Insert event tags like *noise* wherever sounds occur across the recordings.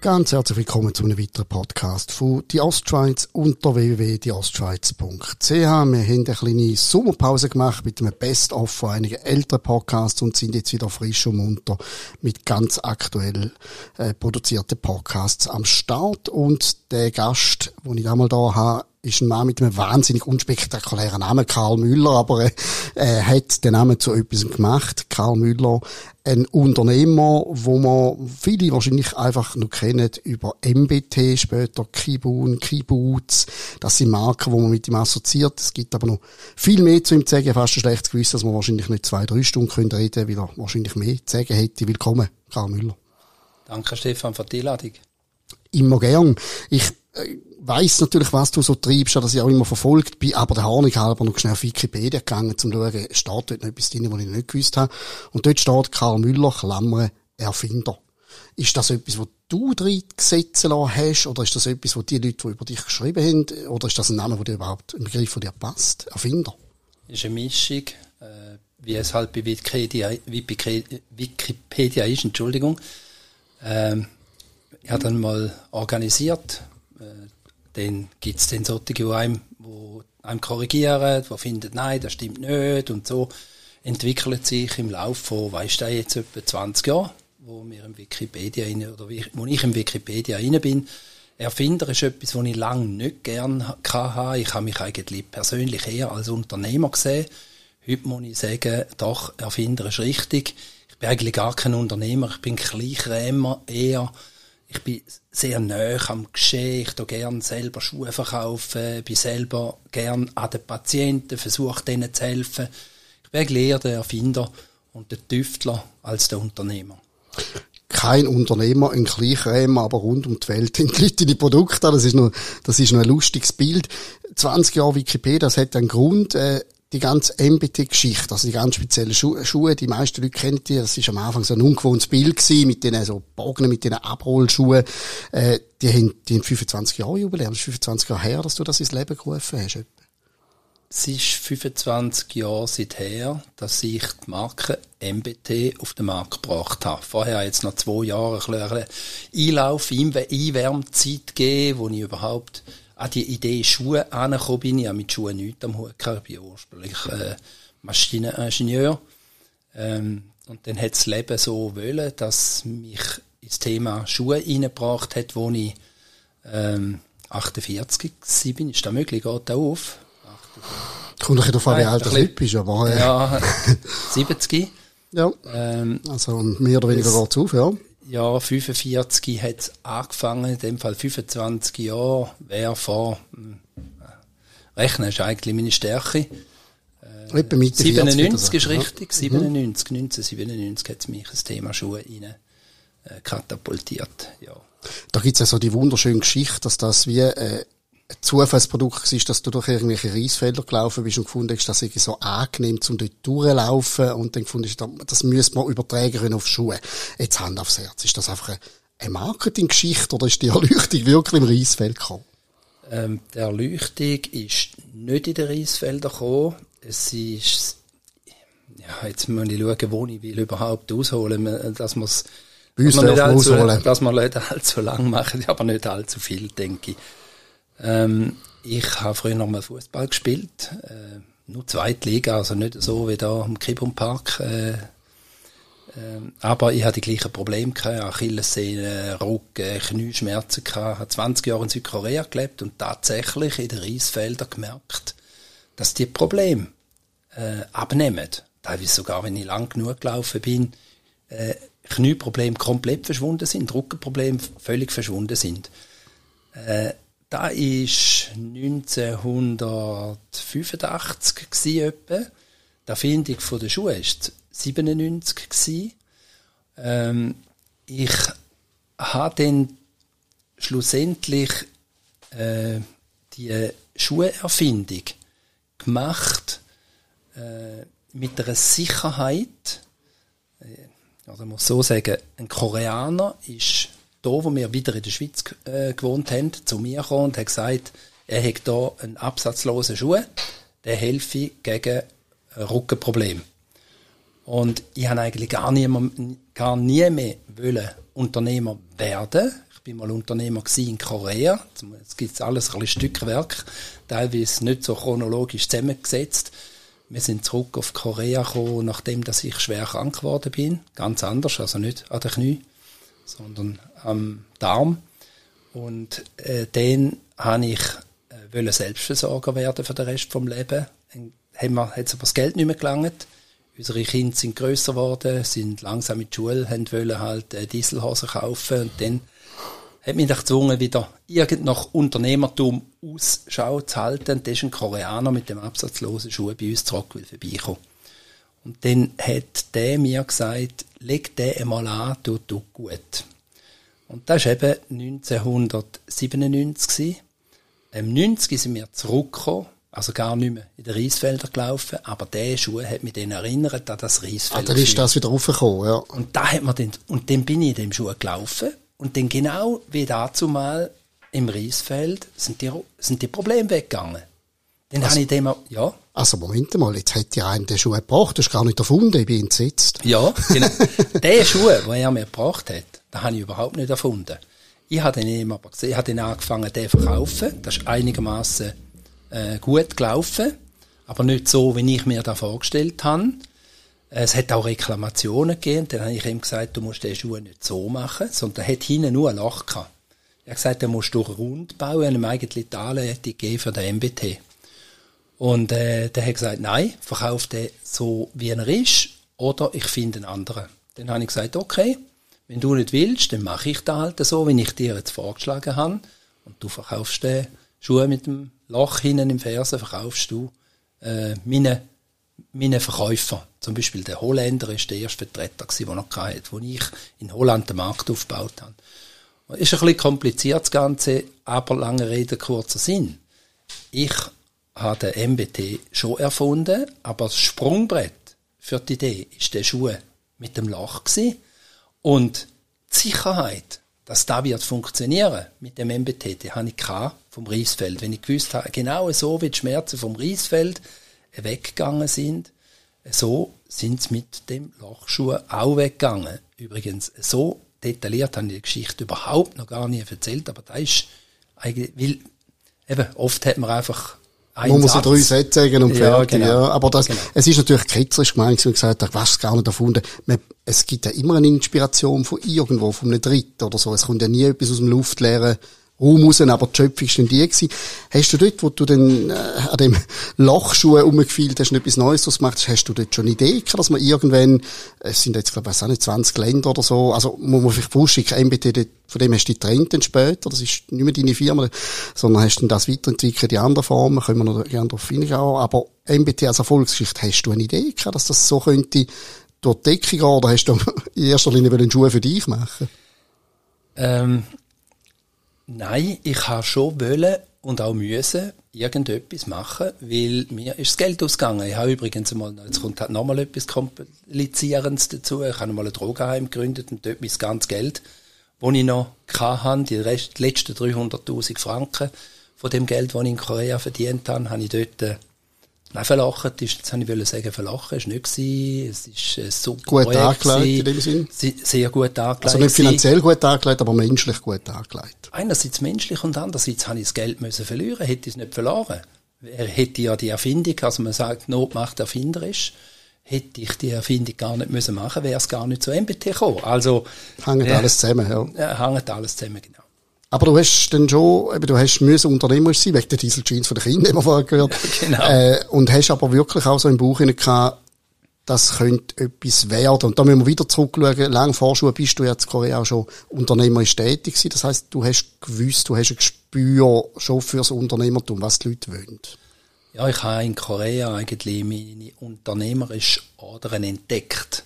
Ganz herzlich willkommen zu einem weiteren Podcast von Die Ostschweiz unter www.dieostschweiz.ch. Wir haben eine kleine Sommerpause gemacht mit einem Best-of von einigen älteren Podcasts und sind jetzt wieder frisch und munter mit ganz aktuell äh, produzierten Podcasts am Start. Und der Gast, den ich einmal da habe, ist ein Mann mit einem wahnsinnig unspektakulären Namen, Karl Müller, aber äh, er hat den Namen zu etwas gemacht. Karl Müller, ein Unternehmer, wo man viele wahrscheinlich einfach noch kennen über MBT, später Kibun, Kibbutz. Das sind Marken, wo man mit ihm assoziiert. Es gibt aber noch viel mehr zu ihm zu sagen. Fast ein schlechtes Gewissen, dass man wahrscheinlich nicht zwei, drei Stunden können reden weil er wahrscheinlich mehr zu sagen hätte. Willkommen, Karl Müller. Danke, Stefan, für die Einladung. Immer gern. Ich äh, weiss natürlich, was du so treibst, dass ich auch immer verfolgt bin, aber der Honig halber noch schnell auf Wikipedia gegangen, um zu schauen, steht dort noch etwas drin, was ich nicht gewusst habe. Und dort steht Karl Müller, Klammer, Erfinder. Ist das etwas, was du drin gesetzt hast, oder ist das etwas, was die Leute, die über dich geschrieben haben, oder ist das ein Name, der überhaupt, ein Begriff, der dir passt? Erfinder? Ist eine Mischung, äh, wie es halt bei Wikipedia, Wikipedia ist, Entschuldigung. Ähm, ich habe dann mal organisiert, dann gibt es dann solche, die einem, wo einem korrigieren, die finden, nein, das stimmt nicht und so entwickelt sich im Laufe von, weißt du, jetzt etwa 20 Jahren, wo wir im Wikipedia rein, oder wo ich im Wikipedia rein bin. Erfinder ist etwas, was ich lange nicht gern hatte. Ich habe mich eigentlich persönlich eher als Unternehmer gesehen. Heute muss ich sagen, doch, Erfinder ist richtig. Ich bin eigentlich gar kein Unternehmer. Ich bin Kleinkrämer eher ich bin sehr nah am Geschehen, ich gerne selber Schuhe verkaufen, bin selber gern an den Patienten, versuche denen zu helfen. Ich bin eher der Erfinder und der Tüftler als der Unternehmer. Kein Unternehmer, ein Kleinkrämer, aber rund um die Welt *laughs* entwickelt die Produkte. Das ist noch, das ist noch ein lustiges Bild. 20 Jahre Wikipedia, das hat einen Grund. Äh, die ganze MBT-Geschichte, also die ganz speziellen Schu Schuhe, die meisten Leute kennen die, das ist am Anfang so ein ungewohntes Bild gewesen, mit den so Bogen, mit den Abrollschuhen, äh, die haben, die haben 25 Jahre Jubiläum, das ist 25 Jahre her, dass du das ins Leben gerufen hast. Es ist 25 Jahre seither, dass ich die Marke MBT auf den Markt gebracht habe. Vorher jetzt noch zwei Jahre ein bisschen Einlauf, Einwärmzeit gegeben, wo ich überhaupt an die Idee Schuhe angekommen bin. Ich habe mit Schuhen nichts am Hut gehabt. Ich bin ursprünglich äh, Maschineningenieur. Ähm, und dann hat das Leben so wollen, dass mich ins Thema Schuhe reingebracht hat, wo ich ähm, 48 war. Ist das möglich? Geht das auf? Kommt doch darauf an, wie alt du bist, aber... Ja, 70. Ja. Ähm, also mehr oder weniger geht es auf, ja. Ja, 45 hat es angefangen, in dem Fall 25 Jahre, wer vor, hm, rechnen ist eigentlich meine Stärke. Äh, Etwa Mitte 97 ist richtig, ja. 97, 1997 hat es mich das Thema Schuhe rein äh, katapultiert, ja. Da gibt's ja so die wunderschöne Geschichte, dass das wie äh, Zufallsprodukt ist, dass du durch irgendwelche Reisfelder gelaufen bist und gefunden hast, dass es so angenehm zum dort durchlaufen und dann gefunden hast, das müsste man übertragen können auf Schuhe. Jetzt Hand aufs Herz. Ist das einfach eine Marketinggeschichte oder ist die Erleuchtung wirklich im Reisfeld gekommen? Ähm, die Erleuchtung ist nicht in den Reisfeldern gekommen. Es ist, ja, jetzt muss ich schauen, wo ich will überhaupt ausholen, dass man es dass man, nicht allzu, dass man nicht allzu lang machen, aber nicht allzu viel, denke ich. Ähm, ich habe früher noch mal Fußball gespielt, äh, nur Zweitliga, also nicht so wie da im Kibum Park. Äh, äh, aber ich hatte die gleichen Probleme gehabt, Achillessehne, Rücken, Knieschmerzen gehabt, habe 20 Jahre in Südkorea gelebt und tatsächlich in den Reisfeldern gemerkt, dass die Probleme äh, abnehmen. Teilweise sogar, wenn ich lang genug gelaufen bin, äh, Knieprobleme komplett verschwunden sind, Rückenprobleme völlig verschwunden sind. Äh, da ist 1985 gsi etwa. Die Erfindung von der Schuhe ist 97 gsi. Ähm, ich habe dann schlussendlich äh, die Schuherfindung gemacht äh, mit einer Sicherheit. Äh, also muss so sagen, ein Koreaner ist da, wo wir wieder in der Schweiz äh, gewohnt haben, zu mir gekommen und hat gesagt, er hat hier einen absatzlosen Schuh, der helfe gegen ein Rückenproblem. Und ich habe eigentlich gar nie, mehr, gar nie mehr wollen Unternehmer werden. Ich bin mal Unternehmer in Korea. Es gibt alles ein Stückwerk, teilweise nicht so chronologisch zusammengesetzt. Wir sind zurück auf Korea gekommen, nachdem dass ich schwer krank geworden bin. Ganz anders, also nicht an den Knie, sondern am Darm. Und äh, dann habe ich äh, Selbstversorger werden für den Rest vom Leben. Dann hat aber das Geld nicht mehr gelangt. Unsere Kinder sind größer geworden, sind langsam in die Schule, haben wollen halt äh, Dieselhosen kaufen und dann hat mich gezwungen, wieder irgend nach Unternehmertum Ausschau zu halten. Und da ist ein Koreaner mit dem absatzlosen Schuh bei uns zurück vorbeikommen. Und dann hat der mir gesagt, leg den einmal an, tut du gut. Und das war eben 1997. Im 90 sind wir zurückgekommen, also gar nicht mehr in den Reisfelder gelaufen, aber der Schuh hat mich dann erinnert an das Reisfeld. Ah, dann ist das wieder raufgekommen, ja. Und da hat man dann, und dann bin ich in dem Schuh gelaufen, und dann genau wie dazu mal im Reisfeld sind die, sind die Probleme weggegangen. Dann also, habe ich dem, ja. Also Moment mal, jetzt hat ja einen den Schuh gebracht, das ist gar nicht erfunden, ich bin entsetzt. Ja, genau. *laughs* der Schuh, den er mir gebracht hat, den habe ich überhaupt nicht erfunden. Ich habe den aber gesehen, ich habe den angefangen, den zu verkaufen. Das ist einigermaßen äh, gut gelaufen, aber nicht so, wie ich mir das vorgestellt habe. Es hat auch Reklamationen gegeben. Dann habe ich ihm gesagt, du musst den Schuh nicht so machen, sondern er hat hinten nur ein Loch gehabt. Er hat gesagt, er musst du rund bauen, und ihm eigentlich die Anleitung gegeben für den MBT. Und äh, der hat gesagt, nein, verkauf den so, wie er ist, oder ich finde einen anderen. Dann habe ich gesagt, okay, wenn du nicht willst, dann mache ich das halt so, wie ich dir jetzt vorgeschlagen habe. Und du verkaufst den Schuh mit dem Loch hinten im Fersen, verkaufst du äh, meine meine Verkäufer, zum Beispiel der Holländer ist der erste Vertreter gewesen, der noch hatte, wo ich in Holland den Markt aufgebaut habe. Ist ein bisschen kompliziert das Ganze, aber lange Rede, kurzer Sinn. Ich habe den MBT schon erfunden, aber das Sprungbrett für die Idee ist der Schuh mit dem Loch gewesen. Und die Sicherheit, dass das wird funktionieren mit dem MBT, die habe ich vom Reisfeld. Wenn ich gewusst habe, genau so wie die Schmerzen vom Reisfeld weggegangen sind, so sind sie mit dem Lochschuh auch weggegangen. Übrigens, so detailliert habe ich die Geschichte überhaupt noch gar nie erzählt, aber da ist eigentlich, weil, eben, oft hat man einfach man muss ja drei Sätze sagen und ja, fertig, genau. ja. Aber das, genau. es ist natürlich ketzerisch gemeint und gesagt, ich weiß gar nicht erfunden. Man, es gibt ja immer eine Inspiration von irgendwo, von einem Dritten oder so. Es kommt ja nie etwas aus dem luftleeren Raum raus, aber die Schöpfung war die gewesen. Hast du dort, wo du dann äh, an dem Lochschuh umgefühlt hast und etwas Neues draus gemacht hast, hast du dort schon eine Idee gehabt, dass man irgendwann, es sind jetzt, glaube ich, auch nicht 20 Länder oder so, also muss man vielleicht vorstellen, MBT, von dem hast du die getrennt dann später, das ist nicht mehr deine Firma, sondern hast du das weiterentwickelt in anderen Formen, können wir noch gerne darauf hinschauen, aber MBT als Erfolgsgeschichte, hast du eine Idee gehabt, dass das so könnte durch die Decke gehen, oder hast du *laughs* in erster Linie einen Schuh für dich machen? Ähm, Nein, ich habe schon wollen und auch müssen irgendetwas machen, weil mir ist das Geld ausgegangen. Ich habe übrigens mal, jetzt kommt halt nochmal etwas Komplizierendes dazu. Ich habe mal ein Drogenheim gegründet und dort mein ganzes Geld, das ich noch hatte, die, Rest, die letzten 300.000 Franken von dem Geld, das ich in Korea verdient habe, habe ich dort äh, Nein, verlachen ist, jetzt habe ich sagen, verlachen ist nicht gewesen. Es ist äh, super Gut angelegt in dem Sinn? Sehr gut angelegt. Also nicht finanziell gut angelegt, aber menschlich gut angelegt. Einerseits menschlich und andererseits habe ich das Geld müssen verlieren, hätte ich es nicht verloren. Er hätte ja die Erfindung, also man sagt, Not macht erfinderisch, hätte ich die Erfindung gar nicht müssen machen, wäre es gar nicht zu MBT gekommen. Also. Hängt äh, alles zusammen, ja. ja. Hängt alles zusammen, genau. Aber du hast dann schon, eben, du hast müssen unternehmerisch sein, wegen der Dieseljeans von den Kindern, die wir vorher gehört *laughs* genau. Äh, und hast aber wirklich auch so im Buch gehabt, das könnte etwas werden. Und da müssen wir wieder zurückschauen. Lang Vorschuhe bist du jetzt in Korea auch schon unternehmerisch tätig gewesen. Das heisst, du hast gewusst, du hast ein Gespür schon fürs Unternehmertum, was die Leute wollen. Ja, ich habe in Korea eigentlich meine unternehmerische Adern entdeckt.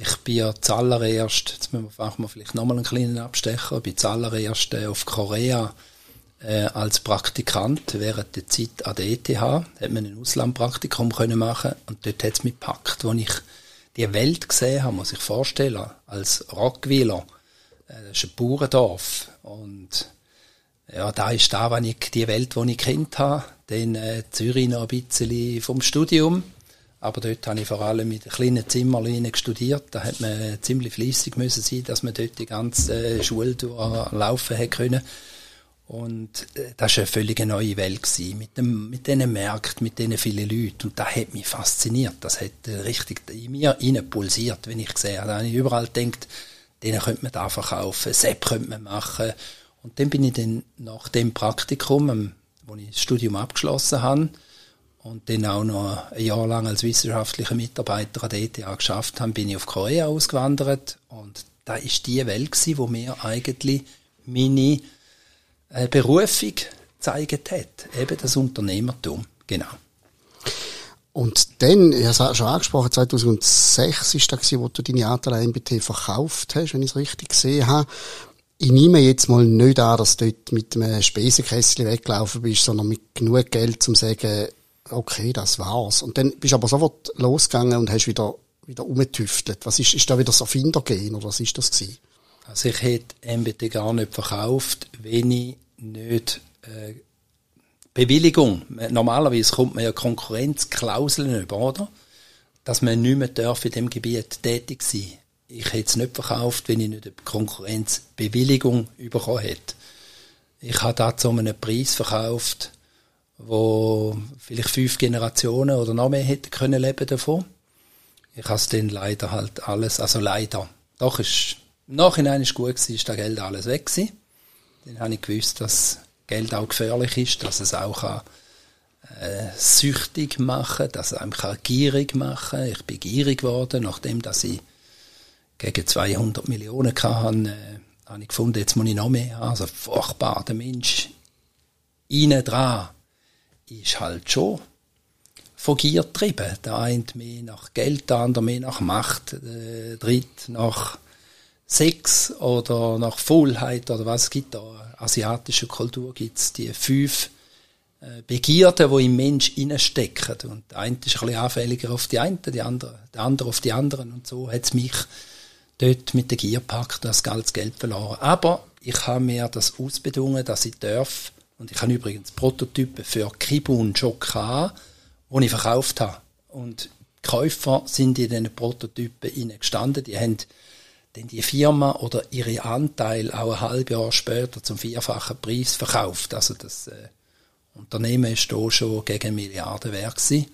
Ich bin ja zuallererst, jetzt müssen wir, machen wir vielleicht nochmal einen kleinen Abstecher, ich bin zuallererst äh, auf Korea äh, als Praktikant während der Zeit an der ETH, hat man ein Auslandpraktikum können machen und dort hat es mich gepackt, wo ich die Welt gesehen habe, muss ich vorstellen, als Rockweiler. Äh, das ist ein Bauerndorf. Und ja, da ist da, wenn ich die Welt, die ich kennt habe, dann äh, Zürich noch ein bisschen vom Studium Aber dort habe ich vor allem mit kleinen Zimmerleinen studiert. Da hat man ziemlich fließig müssen sein, dass man dort die ganze Schule durchlaufen hätte können. Und äh, das war eine völlig neue Welt gewesen, mit dem, mit diesen Märkten, mit diesen vielen Leuten. Und das hat mich fasziniert. Das hat äh, richtig in mir rein pulsiert, wenn ich gesehen habe. Da habe ich überall gedacht, denen könnte man da verkaufen, Sepp könnte man machen. Und dann bin ich dann nach dem Praktikum, wo ich das Studium abgeschlossen habe, und dann auch noch ein Jahr lang als wissenschaftlicher Mitarbeiter an der ETH geschafft habe, bin ich auf Korea ausgewandert. Und da ist die Welt gewesen, wo mir eigentlich meine äh, Berufung gezeigt hat. Eben das Unternehmertum. Genau. Und dann, ich habe es schon angesprochen, 2006 ist das wo du deine Anteile MBT verkauft hast, wenn ich es richtig gesehen habe. Ich nehme jetzt mal nicht an, dass du dort mit einem Spesenkessel weggelaufen bist, sondern mit genug Geld, um zu sagen, okay, das war's. Und dann bist du aber sofort losgegangen und hast wieder, wieder umgetüftelt. Was ist, ist da wieder das Erfindergehen oder was ist das gewesen? Also ich hätte MBT gar nicht verkauft, wenn ich nicht äh, Bewilligung. Normalerweise kommt man ja Konkurrenzklauseln über, oder? Dass man nicht mehr darf in dem Gebiet tätig sein. Ich hätte es nicht verkauft, wenn ich nicht eine Konkurrenzbewilligung bekommen hätte. Ich habe da zu einem Preis verkauft, wo vielleicht fünf Generationen oder noch mehr hätten können leben davon. Ich habe es dann leider halt alles, also leider. Doch ist im Nachhinein ist gut gewesen, ist das Geld alles weg gewesen. Dann habe ich gewusst, dass Geld auch gefährlich ist, dass es auch kann, äh, süchtig machen, dass es einem kann gierig machen. Ich bin gierig geworden, nachdem dass ich gegen 200 Millionen hatte, äh, habe ich gefunden, jetzt muss ich noch mehr haben. Also furchtbar, der Mensch innen dran ist halt schon von Gier getrieben. Der eine mehr nach Geld, der andere mehr nach Macht, der dritte nach Sex oder nach Faulheit oder was es gibt da. Asiatische Kultur gibt es die fünf äh, Begierden, die im Mensch stecken. Und der eine ist ein bisschen anfälliger auf die einen, die andere, der andere auf die anderen. Und so hat es mich dort mit der Gier gepackt, das ganze Geld verloren. Aber ich habe mir das ausbedungen, dass ich darf, und ich habe übrigens Prototypen für Kibun Choka, die ich verkauft habe. Und die Käufer sind in diesen Prototypen gestanden, die haben dann die Firma oder ihre Anteil auch ein halbes Jahr später zum vierfachen Preis verkauft. Also das äh, Unternehmen ist hier schon gegen Milliarden wert. Ich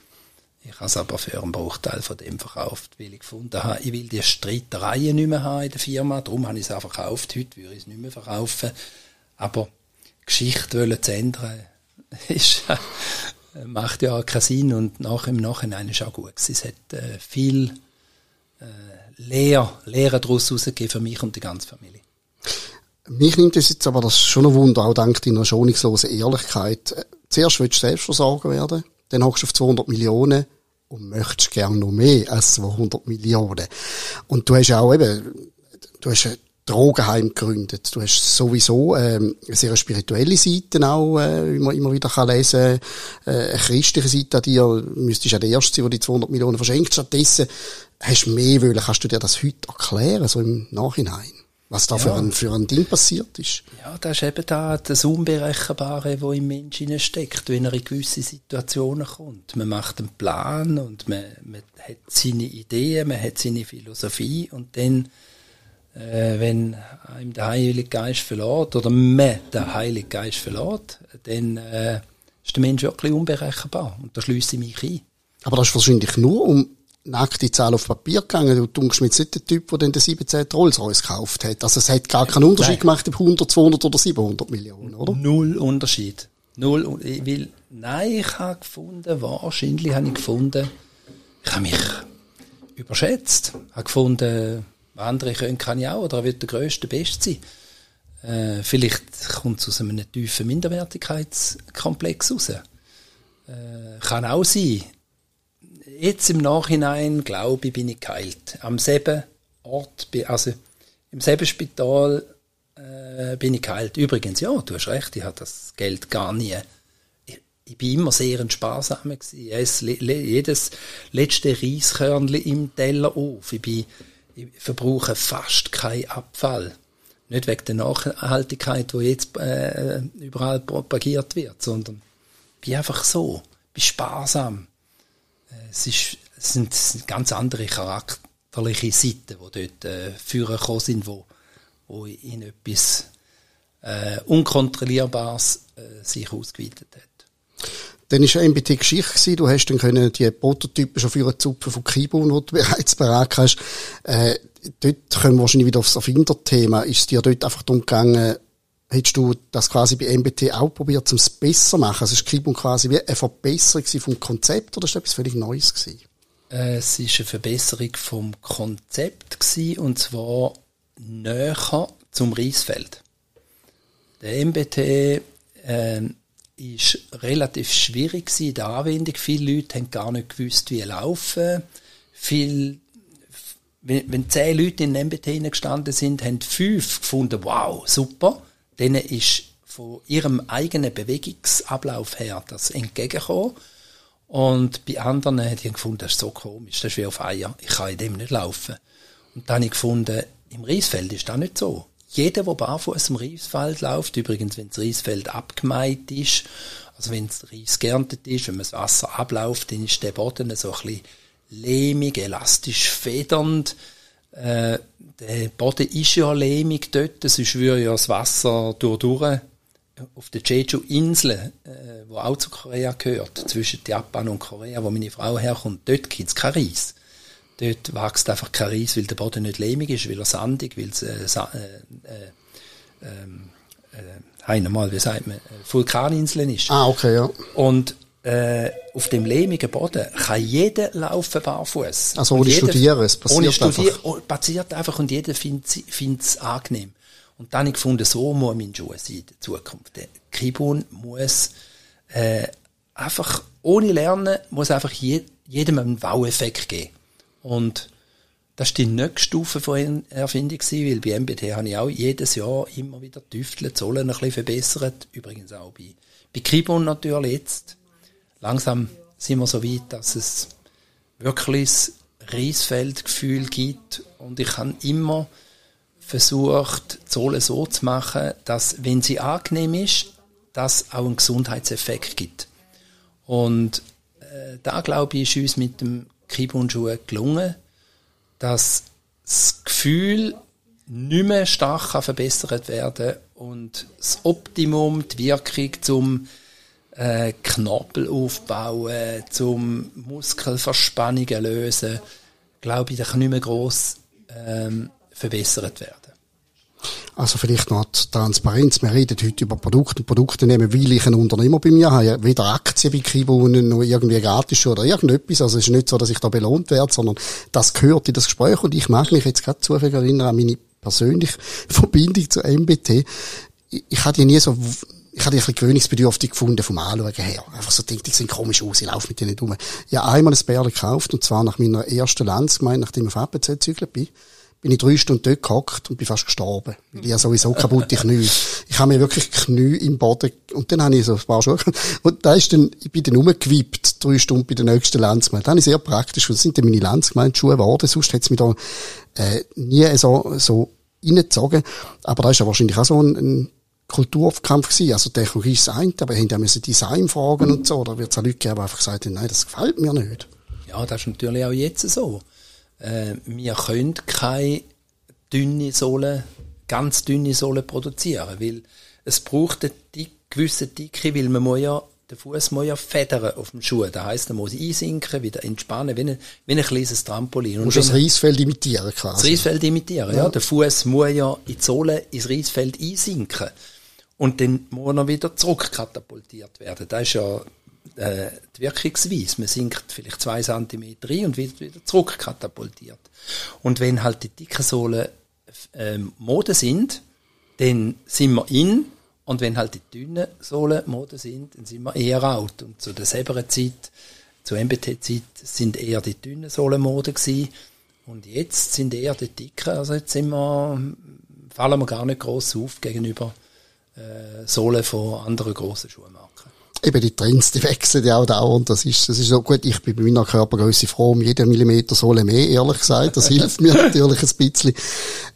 habe es aber für einen Bruchteil von dem verkauft, weil ich gefunden habe, ich will die Streitereien nicht mehr haben in der Firma, darum habe ich es auch verkauft. Heute würde ich es nicht mehr verkaufen. Aber Geschichte zu ändern, *laughs* ist, äh, macht ja keinen Sinn und nach, im Nachhinein ist auch gut. Es hat äh, viel äh, Lehr, Lehren daraus herausgegeben für mich und die ganze Familie. Mich nimmt es jetzt aber das schon ein Wunder, auch dank deiner schonungslosen Ehrlichkeit. Zuerst willst du Selbstversorger werden, dann hockst du auf 200 Millionen und möchtest gerne noch mehr als 200 Millionen. Und du hast auch eben, du hast ein Drogenheim gegründet. Du hast sowieso ähm, eine sehr spirituelle Seite auch, äh, wie man immer wieder kann lesen äh, eine christliche Seite an dir. Müsstest ja der Erste sein, der die 200 Millionen verschenkt. Stattdessen hast du mehr wollen. Kannst du dir das heute erklären, so im Nachhinein? Was da ja. für, ein, für ein Ding passiert ist? Ja, das ist eben da das Unberechenbare, wo im Menschen steckt, wenn er in gewisse Situationen kommt. Man macht einen Plan und man, man hat seine Ideen, man hat seine Philosophie und dann, äh, wenn einem der Heilige Geist verlässt oder man der Heilige Geist verlässt, dann äh, ist der Mensch wirklich unberechenbar und da schließe ich mich ein. Aber das ist wahrscheinlich nur, um nackte Zahl auf Papier gegangen. Du denkst mir jetzt nicht der Typ, der dann den 17 Rolls Royce gekauft hat. Also es hat gar keinen Unterschied nein. gemacht, ob 100, 200 oder 700 Millionen, oder? Null Unterschied. Null. Will, nein, ich habe gefunden, wahrscheinlich habe ich gefunden, ich habe mich überschätzt. Ich habe gefunden, andere können kann ich auch, oder er wird der Größte, Beste sein. Äh, vielleicht kommt es aus einem tiefen Minderwertigkeitskomplex raus. Äh, kann auch sein jetzt im Nachhinein, glaube ich, bin ich geheilt. Am selben Ort, also im selben Spital äh, bin ich geheilt. Übrigens, ja, du hast recht, ich habe das Geld gar nie. Ich, ich bin immer sehr ein Sparsamer gewesen. jedes letzte Reiskörnchen im Teller auf. Ich, bin, ich verbrauche fast keinen Abfall. Nicht wegen der Nachhaltigkeit, die jetzt äh, überall propagiert wird, sondern ich bin einfach so, bin sparsam es ist, das sind ganz andere charakterliche Seiten, die dort äh, führen gekommen sind, wo, wo in etwas äh, Unkontrollierbares äh, sich ausgeweitet hat. Dann war eine MBT-Geschichte Du hast dann können die Prototypen schon für Zupfen von Kibun, die du *laughs* bereits bereit hast. Äh, dort kommen wir wahrscheinlich wieder aufs Erfinderthema. Ist es dir dort einfach darum gegangen, hättest du das quasi bei MBT auch probiert, um es besser zu machen? Also ist Kibun quasi wie eine Verbesserung vom Konzept oder ist das etwas völlig Neues gewesen? Äh, es war eine Verbesserung vom Konzept gewesen, und zwar näher zum Reisfeld. Der MBT äh, ist relativ schwierig in der Anwendung. Viele Leute haben gar nicht gewusst, wie laufen. Viel, wenn, wenn zehn Leute in den MBT hineingestanden sind, haben fünf gefunden, wow, super. Denen ist von ihrem eigenen Bewegungsablauf her das entgegengekommen. Und bei anderen haben die gefunden, das ist so komisch, das ist wie auf Eier, ich kann in dem nicht laufen. Und dann habe ich gefunden, im Reisfeld ist das nicht so jeder, der barfuß im Reisfeld läuft, übrigens, wenn das Reisfeld abgemeint ist, also wenn das Reis geerntet ist, wenn man das Wasser abläuft, dann ist der Boden so ein bisschen lehmig, elastisch, federnd. Äh, der Boden ist ja lehmig dort, sonst würde ja das Wasser durch auf der Jeju-Insel, äh, wo auch zu Korea gehört, zwischen Japan und Korea, wo meine Frau herkommt, dort gibt es kein Reis. Dort wächst einfach kein Reis, weil der Boden nicht lehmig ist, weil er sandig, weil es äh, äh, ähm, äh, äh, mal, wie sagt man, Vulkaninseln ist. Ah, okay, ja. Und äh, auf dem lehmigen Boden kann jeder laufen barfuß. Also ohne jeder, studieren, es passiert ohne studieren, einfach. Oh, passiert einfach und jeder findet es angenehm. Und dann habe ich gefunden, so muss mein Schuh sein in der Zukunft. Der Kibun muss äh, einfach, ohne Lernen, muss einfach je, jedem einen Wow-Effekt geben. Und das war die nächste Stufe von Erfindung weil bei MBT habe ich auch jedes Jahr immer wieder tüftelt, Zollen ein bisschen verbessert. Übrigens auch bei, bei Kibon natürlich jetzt. Langsam sind wir so weit, dass es wirklich das Reisfeldgefühl gibt und ich habe immer versucht, die Sohle so zu machen, dass, wenn sie angenehm ist, dass auch einen Gesundheitseffekt gibt. Und äh, da glaube ich, ist uns mit dem Kibun-Schuhen gelungen, dass das Gefühl nicht mehr stark kann verbessert werden und das Optimum, die Wirkung zum äh, Knorpel aufbauen, zum Muskelverspannungen lösen, glaube ich, kann nicht mehr gross ähm, verbessert werden. Also vielleicht noch die Transparenz. Wir reden heute über Produkte. Produkte nehmen, weil ich ein Unternehmer bei mir habe. Weder Aktien bei Kibunen noch irgendwie gratis oder irgendetwas. Also es ist nicht so, dass ich da belohnt werde, sondern das gehört in das Gespräch. Und ich mag mich jetzt gerade zufällig erinnern an meine persönliche *laughs* Verbindung zu MBT. Ich, ich hatte nie so ich hatte ein gewöhnungsbedürftig gefunden vom Anschauen her. Einfach so denkt, die sehen komisch aus, ich laufe mit denen nicht rum. Ich habe einmal ein Bärli gekauft, und zwar nach meiner ersten Landsgemeinde, nachdem ich auf APC gezügelt bin bin ich drei Stunden dort gehockt und bin fast gestorben. Weil ich ja sowieso kaputte Knie. Ich habe mir wirklich Knie im Boden, und dann habe ich so ein paar Schuhe, *laughs* und da ist dann, ich bin dann rumgewippt, drei Stunden bei der nächsten Landsgemeinde. Das habe ich sehr praktisch, und das sind dann meine Landsgemeinde-Schuhe geworden, sonst hätte es mich da, äh, nie so, so reingezogen. Aber da ist ja wahrscheinlich auch so ein, ein Kulturkampf gewesen. Also Technologie ist das eine, aber ja müssen Design fragen und so, oder wird es auch Leute geben, die einfach gesagt haben, nein, das gefällt mir nicht. Ja, das ist natürlich auch jetzt so äh, wir können keine dünne Sohle, ganz dünne Sohle produzieren, weil es braucht eine dick, gewisse Dicke, weil man muss ja, der Fuß muss ja federn auf dem Schuh. Das heisst, er muss einsinken, wieder entspannen, wie ein, wie ein kleines Trampolin. Und das Reisfeld imitieren quasi. Das Reisfeld imitieren, ja. ja. Der Fuß muss ja in die Sohle ins Reisfeld einsinken. Und dann muss er wieder zurückkatapultiert werden. Das ist ja äh, die Wirkungsweise. Man sinkt vielleicht zwei Zentimeter rein und wird wieder zurück katapultiert. Und wenn halt die dicken Sohlen äh, Mode sind, dann sind wir in und wenn halt die dünnen Sohlen Mode sind, dann sind wir eher out. Und zu der selben Zeit, zur MBT-Zeit, sind eher die dünnen Sohlen Mode gewesen. Und jetzt sind eher die dicken. Also jetzt sind wir, fallen wir gar nicht groß auf gegenüber äh, Sohlen von anderen grossen Schuhmarken eben die Trends, die wechseln ja auch dauernd. Das ist, das ist so gut. Ich bin bei meiner Körpergröße froh um jeden Millimeter Sohle mehr, ehrlich gesagt. Das hilft mir *laughs* natürlich ein bisschen.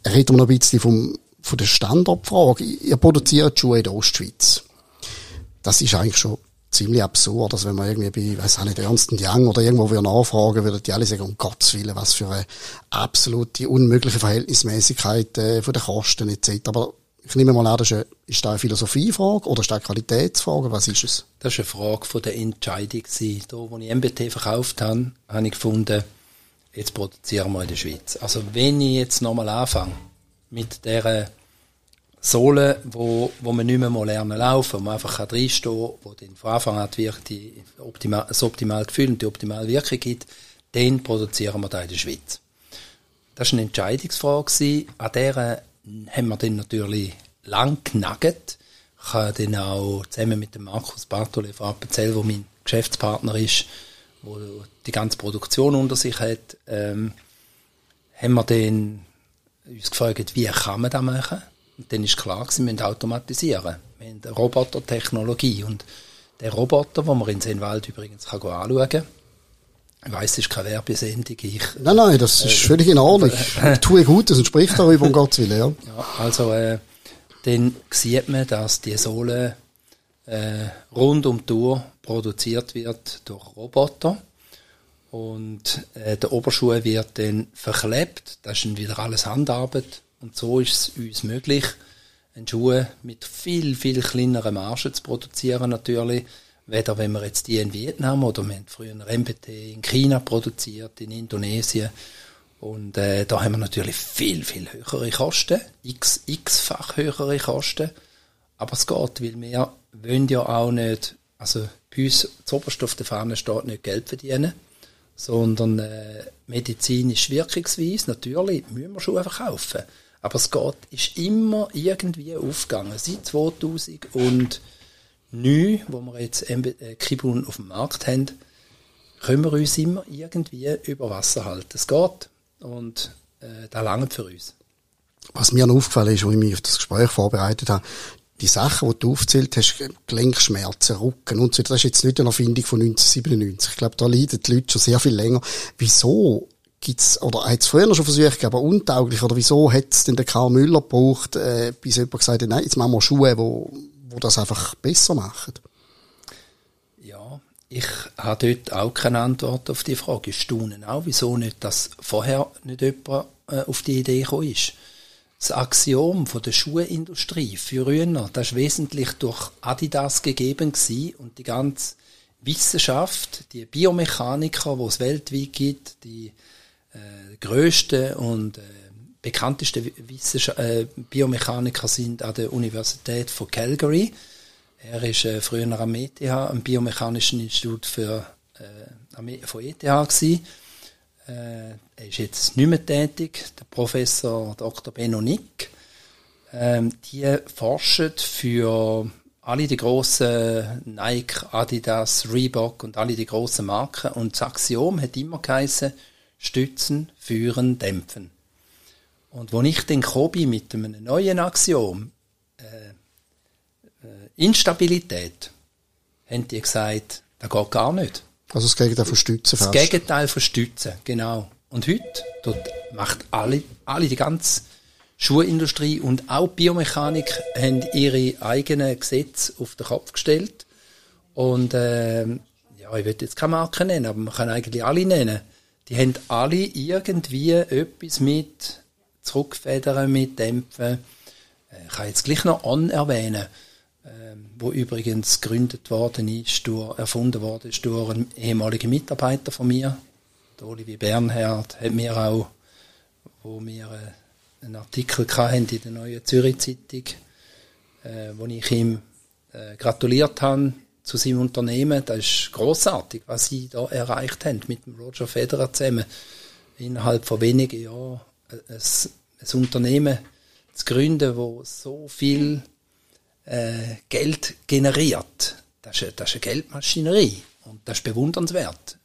Reden wir noch ein bisschen vom, von der Standortfrage. Ihr produziert Schuhe in der Ostschweiz. Das ist eigentlich schon ziemlich absurd, dass wenn man irgendwie bei, weiß ich nicht, Ernst Young oder irgendwo wieder nachfragen, würden die alle sagen, um Gottes Willen, was für eine absolute unmögliche Verhältnismäßigkeit äh, von den Kosten etc. Aber ich nehme mal an, das ist, eine, Philosophiefrage oder ist das eine Qualitätsfrage? Was ist es? Das ist eine Frage von der Entscheidung. Da, wo ich MBT verkauft habe, habe ich gefunden, jetzt produzieren wir in der Schweiz. Also wenn ich jetzt nochmal anfange mit der Sohle, wo, wo man nicht mehr mal lernen laufen, wo man einfach reinstehen kann, wo dann von Anfang an die, die optimal, das optimale Gefühl und die optimale Wirkung gibt, dann produzieren wir da in der Schweiz. Das war eine Entscheidungsfrage. An der haben wir dann natürlich lang genaggt. Ich habe dann auch zusammen mit dem Markus Bartoli von Appenzell, der mein Geschäftspartner ist, wo die ganze Produktion unter sich hat, ähm, haben wir dann uns gefragt, wie kann man das machen? Und dann ist klar wir müssen automatisieren. Wir haben Robotertechnologie und der Roboter, den man in Sennwald übrigens kann anschauen kann, ich weiss, es ist keine Werbesendung. Ich, nein, nein, das ist äh, völlig in Ordnung. ich tue Gutes und sprich darüber, um Gottes Willen, ja. ja also, äh, dann sieht man, dass die Sohle äh, rund um die Tour produziert wird durch Roboter. Und äh, der Oberschuh wird dann verklebt. Das ist dann wieder alles Handarbeit. Und so ist es uns möglich, einen Schuh mit viel, viel kleineren Margen zu produzieren natürlich. Weder wenn wir jetzt die in Vietnam oder wir haben früher MBT in China produziert, in Indonesien. Und äh, da haben wir natürlich viel, viel höhere Kosten, x, x-fach höhere Kosten. Aber es geht, weil wir wollen ja auch nicht, also bei uns zuoberst auf der Fahne steht nicht Geld verdienen, sondern äh, medizinisch wirkungsweise, natürlich müssen wir Schuhe verkaufen. Aber es geht, ist immer irgendwie aufgegangen. Seit 2009, wo wir jetzt äh, Kibun auf dem Markt haben, können wir uns immer irgendwie über Wasser halten. Es geht. Und äh, das langt für uns. Was mir noch aufgefallen ist, als ich mich auf das Gespräch vorbereitet habe, die Sachen, die du aufzählt hast, Gelenkschmerzen, Rücken und so, das ist jetzt nicht eine Erfindung von 1997. Ich glaube, da leiden die Leute schon sehr viel länger. Wieso gibt's, oder hat es früher schon versucht, aber untauglich, oder wieso hat es denn der Karl Müller gebraucht, äh, bis jemand gesagt hat, nein, jetzt machen wir Schuhe, wo, wo das einfach besser machen? Ja, ich habe dort auch keine Antwort auf die Frage. Ich staune auch, wieso nicht, dass vorher nicht jemand äh, auf die Idee gekommen ist. Das Axiom von der Schuhindustrie für früher, das ist wesentlich durch Adidas gegeben gewesen und die ganze Wissenschaft, die Biomechaniker, die es weltweit gibt, die äh, größte und äh, bekannteste äh, Biomechaniker sind an der Universität von Calgary. Er ist äh, früher am ETH, am Biomechanischen Institut für, äh, von ETH gewesen. Äh, er ist jetzt nicht mehr tätig, der Professor Dr. Benno Nick. Ähm, die forschen für alle die großen Nike, Adidas, Reebok und alle die großen Marken und das Axiom hat immer geheißen, stützen, führen, dämpfen. Und wo ich dann bin mit einem neuen Axiom, äh, äh, Instabilität, haben die gesagt, das geht gar nicht. Also das Gegenteil von Stützen fast. Das Gegenteil von Stützen, genau. Und heute, dort macht alle, alle die ganze Schuhindustrie und auch Biomechanik haben ihre eigenen Gesetze auf den Kopf gestellt. Und äh, ja, ich will jetzt keine Marke nennen, aber man kann eigentlich alle nennen die haben alle irgendwie etwas mit Zurückfedern, mit Dämpfen. Äh, ich kann jetzt gleich noch On erwähnen, ähm, wo übrigens gegründet worden ist, durch, erfunden worden ist durch einen ehemaligen Mitarbeiter von mir, der Olivier Bernhard, hat mir auch, wo wir äh, einen Artikel hatten in der Neuen Zürich Zeitung, äh, wo ich ihm gratuliert habe zu seinem Unternehmen. Das ist großartig, was sie da erreicht haben mit dem Roger Federer zusammen. Innerhalb von wenigen Jahren ein, ein Unternehmen zu gründen, wo so viel äh, Geld generiert. Das ist, das ist eine Geldmaschinerie. Und das ist bewundernswert.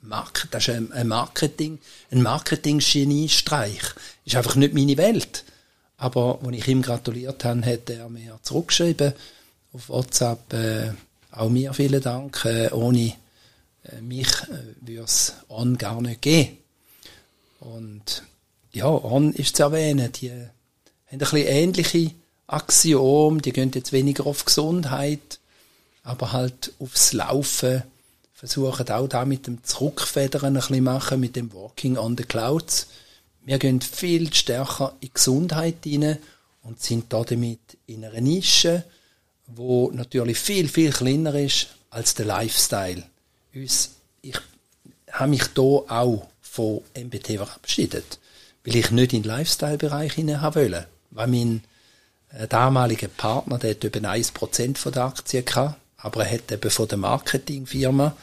Das ist ein Marketing, ein Marketing-Genie-Streich. Ist einfach nicht meine Welt. Aber, als ich ihm gratuliert habe, hat er mir zurückgeschrieben auf WhatsApp, äh, auch mir vielen Dank. Äh, ohne äh, mich äh, würde es On gar nicht geben. Und ja, On ist zu erwähnen, die haben ein bisschen ähnliche Axiom, die gehen jetzt weniger auf Gesundheit, aber halt aufs Laufen versuchen auch da mit dem Zurückfedern ein bisschen machen, mit dem Walking on the Clouds. Wir gehen viel stärker in Gesundheit hinein und sind da damit in einer Nische, wo natürlich viel, viel kleiner ist als der Lifestyle. Ich habe mich da auch von MBT verabschiedet, weil ich nicht in den Lifestyle-Bereich hinein wollte. Weil mein äh, damaliger Partner, der hat eben 1% von der Aktien gehabt, aber er hat eben von der Marketingfirma,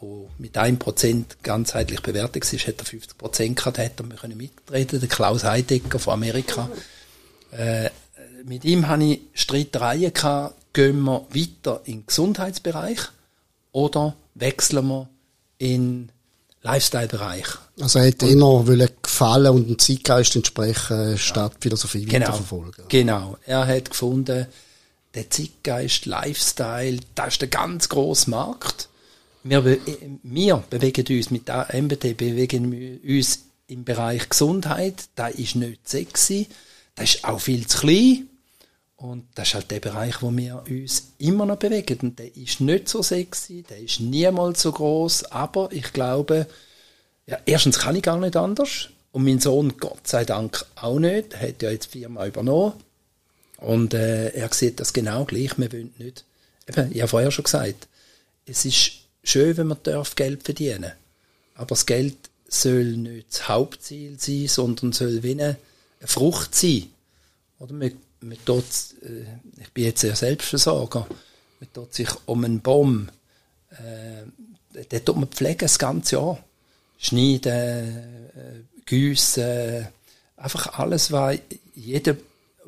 wo mit 1% ganzheitlich bewertet ist, hat er 50% gehabt, da hätte er können mitreden, der Klaus Heidegger von Amerika. Äh, mit ihm hatte ich Streitereien gehabt, gehen wir weiter in den Gesundheitsbereich oder wechseln wir in Lifestyle-Bereich. Also er hätte eher wollen gefallen und dem Zeitgeist entsprechen, statt Philosophie genau, weiterverfolgen. Genau. Er hat gefunden, der Zeitgeist, Lifestyle, das ist der ganz grosse Markt. Wir, wir bewegen uns mit der MBT, bewegen uns im Bereich Gesundheit. Das ist nicht sexy. Das ist auch viel zu klein. Und das ist halt der Bereich, wo wir uns immer noch bewegen. Und der ist nicht so sexy, der ist niemals so groß, aber ich glaube, ja, erstens kann ich gar nicht anders. Und mein Sohn, Gott sei Dank, auch nicht. Er hat ja jetzt die Firma übernommen. Und äh, er sieht das genau gleich. Wir wollen nicht. Eben, ich habe vorher schon gesagt, es ist schön, wenn man darf Geld verdienen Aber das Geld soll nicht das Hauptziel sein, sondern soll wie eine Frucht sein. Oder man man tut, äh, ich bin jetzt ja Selbstversorger, man tut sich um einen Baum, äh, den tut man pflegen das ganze Jahr. Schneiden, äh, gießen, einfach alles, was jeder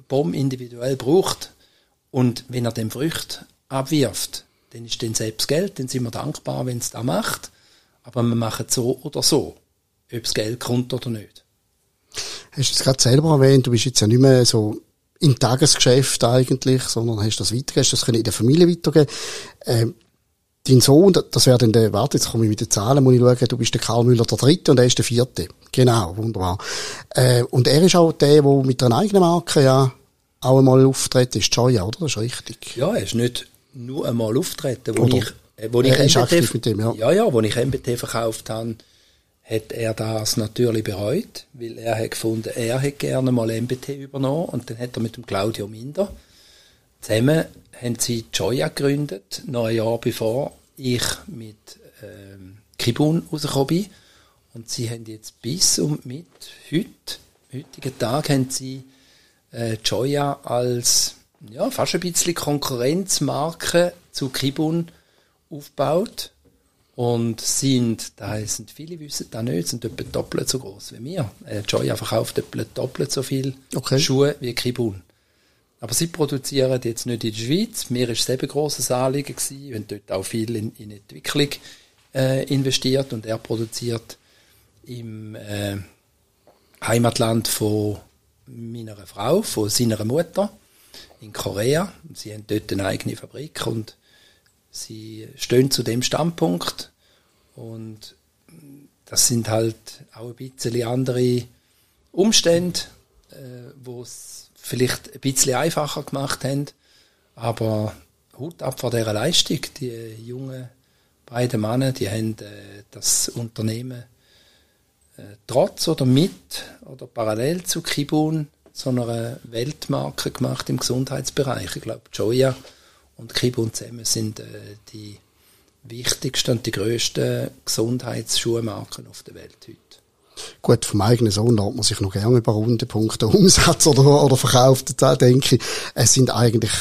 Baum individuell braucht. Und wenn er den Früchte abwirft, dann ist dann selbst Geld, dann sind wir dankbar, wenn es da macht. Aber wir machen es so oder so, ob es Geld kommt oder nicht. Hast du es gerade selber erwähnt, du bist jetzt ja nicht mehr so im Tagesgeschäft eigentlich, sondern hast das weitergegeben, das können in der Familie weitergeben. Ähm, dein Sohn, das wäre dann der, warte, jetzt komme ich mit den Zahlen, muss ich schauen, du bist der Karl Müller der Dritte und er ist der Vierte. Genau, wunderbar. Äh, und er ist auch der, der mit einer eigenen Marke ja auch einmal auftreten ist, Joya, oder? Das ist richtig. Ja, er ist nicht nur einmal auftreten, wo oder ich, äh, wo ich MBT, mit dem, ja. ja, ja, wo ich MBT verkauft habe, hat er das natürlich bereut, weil er hat gefunden, er hätte gerne mal MBT übernommen und dann hat er mit dem Claudio Minder zusammen haben sie Joya gegründet, noch ein Jahr bevor ich mit ähm, Kibun rausgekommen bin. Und sie haben jetzt bis und mit heute, heutigen Tag, haben sie äh, Joya als ja, fast ein bisschen Konkurrenzmarke zu Kibun aufgebaut und sind, da sind viele wissen das nicht, sind etwa doppelt so groß wie wir. Äh, Joya verkauft etwa doppelt so viel okay. Schuhe wie Kibun. Aber sie produzieren jetzt nicht in der Schweiz. Mir ist es eben grosses Anliegen gewesen, wenn dort auch viel in, in Entwicklung äh, investiert und er produziert im äh, Heimatland von meiner Frau, von seiner Mutter in Korea. Sie haben dort eine eigene Fabrik und sie stehen zu dem Standpunkt und das sind halt auch ein bisschen andere Umstände, äh, wo es vielleicht ein bisschen einfacher gemacht haben, aber Hut ab vor dieser Leistung. Die jungen beiden Männer, die haben äh, das Unternehmen äh, trotz oder mit oder parallel zu Kibun so einer Weltmarke gemacht im Gesundheitsbereich. Ich glaube, Joya und Kibun zusammen sind äh, die wichtigsten und die grössten Gesundheitsschuhmarken auf der Welt heute. Gut, vom eigenen Sohn lässt man sich noch gerne über Rundenpunkte *laughs* Umsatz oder, oder verkauft, denke ich. Es sind eigentlich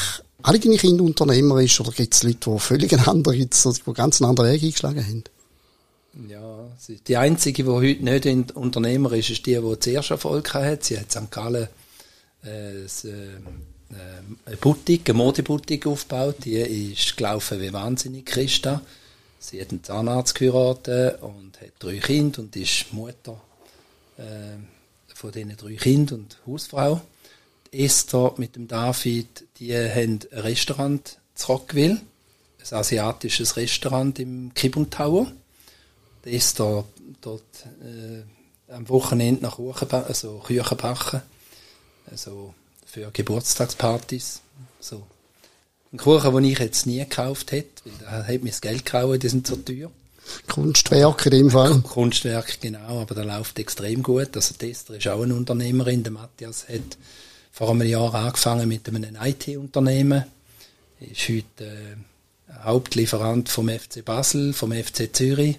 alle deine Kinder unternehmerisch oder gibt es Leute, die völlig einen anderen, die ganz einen anderen Weg eingeschlagen haben? Ja, die einzige, die heute nicht Unternehmer ist, ist die, die zuerst Erfolg hat. Sie hat St. Gallen äh, das, äh, eine Boutique, eine Modeboutique aufgebaut. Die ist gelaufen wie wahnsinnig, Christa. Sie hat einen Zahnarzt geheiratet und hat drei Kinder und ist Mutter äh, von diesen drei Kindern und Hausfrau. Die Esther mit dem David, die haben ein Restaurant Rockville, ein asiatisches Restaurant im Kibun Tower. Die Esther dort äh, am Wochenende nach Kuchen, also Küchen backen, also für Geburtstagspartys, so Ein Kuchen, den ich jetzt nie gekauft hätte, weil da hat mir das Geld gehauen, die sind so teuer. Kunstwerk in dem Fall. Kunstwerk, genau, aber der läuft extrem gut. Also Tester ist auch eine Unternehmerin. Der Matthias hat vor einem Jahr angefangen mit einem IT-Unternehmen. Ist heute äh, Hauptlieferant vom FC Basel, vom FC Zürich,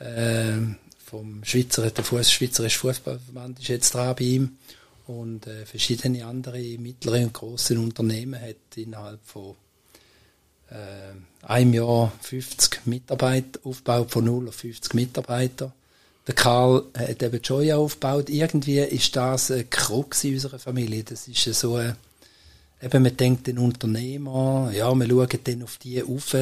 äh, vom Schweizer, der Fuß, Schweizerische Fußballverband ist jetzt dran bei ihm und äh, verschiedene andere mittlere und große Unternehmen hat innerhalb von äh, einem Jahr 50 Mitarbeiter aufgebaut, von 0 auf 50 Mitarbeiter. Der Karl hat eben Joy aufgebaut. Irgendwie ist das ein Krux in unserer Familie. Das ist so ein, eben man denkt den Unternehmer, ja, wir schauen dann auf die auf.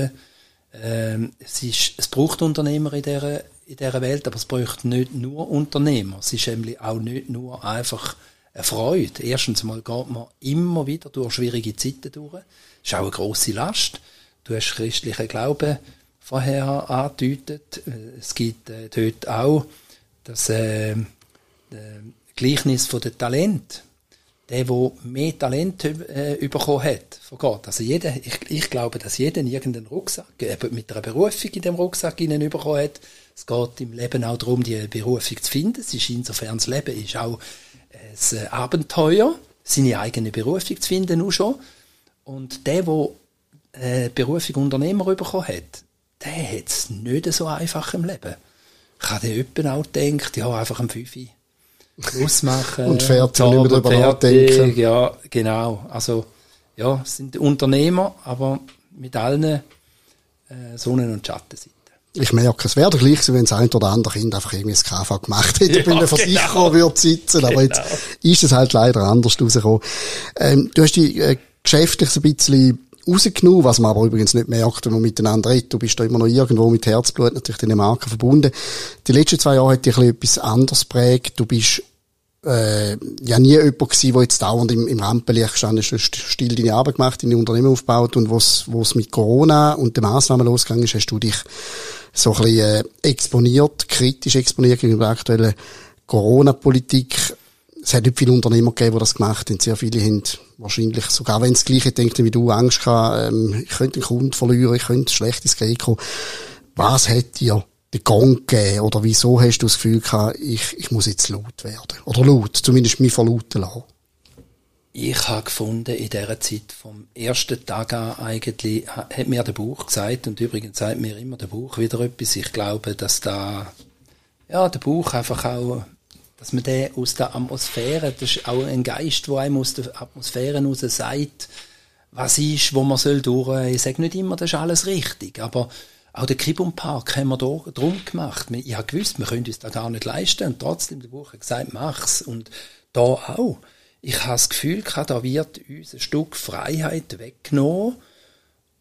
Ähm, es, ist, es braucht Unternehmer in dieser, in dieser Welt, aber es braucht nicht nur Unternehmer. Es ist nämlich auch nicht nur einfach eine Freude. Erstens mal geht man immer wieder durch schwierige Zeiten durch. Das ist auch eine grosse Last. Du hast christlichen Glauben vorher angedeutet. Es gibt äh, dort auch das äh, Gleichnis von den Talent. Der, der mehr Talent äh, bekommen hat von Gott. Also jeder, ich, ich glaube, dass jeder irgendeinen Rucksack, äh, mit einer Berufung in dem Rucksack hinein bekommen hat. Es geht im Leben auch darum, die Berufung zu finden. Es ist insofern das Leben ist auch ein äh, Abenteuer, seine eigene Berufung zu finden, auch schon. Und der, der äh, Berufung Unternehmer bekommen hat, der hat es nicht so einfach im Leben. Ich habe jemand auch gedacht, ja, einfach ein Fünfi ausmachen. und fertig, nicht mehr darüber nachdenken. Ja, genau. Also, ja, es sind Unternehmer, aber mit allen äh, Sonnen- und Schattenseiten. Ich merke, es wäre doch gleich, wenn das ein oder andere Kind einfach irgendwie das KV gemacht hätte, ja, bei einem Versicherer genau. würde sitzen. Aber genau. jetzt ist es halt leider anders rausgekommen. Ähm, du hast die äh, geschäftlich so ein bisschen rausgenommen, was man aber übrigens nicht merkt, wenn man miteinander redet. Du bist da immer noch irgendwo mit Herzblut natürlich deine Marke verbunden. Die letzten zwei Jahre hat dich etwas anderes prägt. Du bist äh, ja nie jemand gewesen, der jetzt dauernd im, im Rampenlicht gestanden ist, still deine Arbeit gemacht, deine Unternehmen aufgebaut und was was mit Corona und den Massnahmen losgegangen ist, hast du dich so ein bisschen äh, exponiert, kritisch exponiert gegenüber der aktuellen Corona-Politik. Es hat nicht viele Unternehmer gegeben, die das gemacht haben. Sehr viele haben wahrscheinlich, sogar wenn das Gleiche denken wie du, Angst gehabt, ähm, ich könnte einen Kunden verlieren, ich könnte schlecht ins Geld kommen. Was hat dir den Gang gegeben? Oder wieso hast du das Gefühl gehabt, ich, ich muss jetzt laut werden? Oder laut, zumindest mich verlauten lassen? Ich habe gefunden, in dieser Zeit vom ersten Tag an eigentlich, hat mir der Buch gesagt, und übrigens sagt mir immer der Buch wieder etwas, ich glaube, dass da, ja, der Buch einfach auch, dass man den aus der Atmosphäre, das ist auch ein Geist, der einem aus der Atmosphäre raus sagt, was ist, wo man soll durch. Ich sage nicht immer, das ist alles richtig, aber auch den Kibum Park haben wir da drum gemacht. Ich habe gewusst, wir können uns das gar nicht leisten und trotzdem der Buch hat gesagt, mach's. Und da auch ich habe das Gefühl, da wird uns ein Stück Freiheit weggenommen,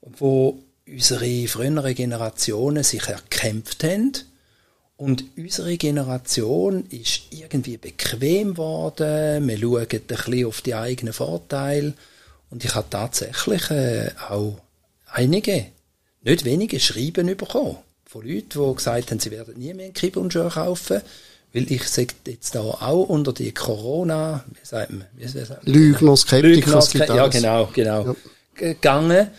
wo unsere früheren Generationen sich erkämpft haben. Und unsere Generation ist irgendwie bequem geworden. Wir schauen ein bisschen auf die eigenen Vorteile. Und ich habe tatsächlich äh, auch einige, nicht wenige Schreiben bekommen. Von Leuten, die gesagt haben, sie werden nie mehr einen Kibbelnschuh kaufen. Weil ich sage jetzt da auch unter die Corona, wie sagt man? Wie sagt man? Lügner, Skeptiker, Lügner, Ske ja, genau, genau. Ja. Gegangen.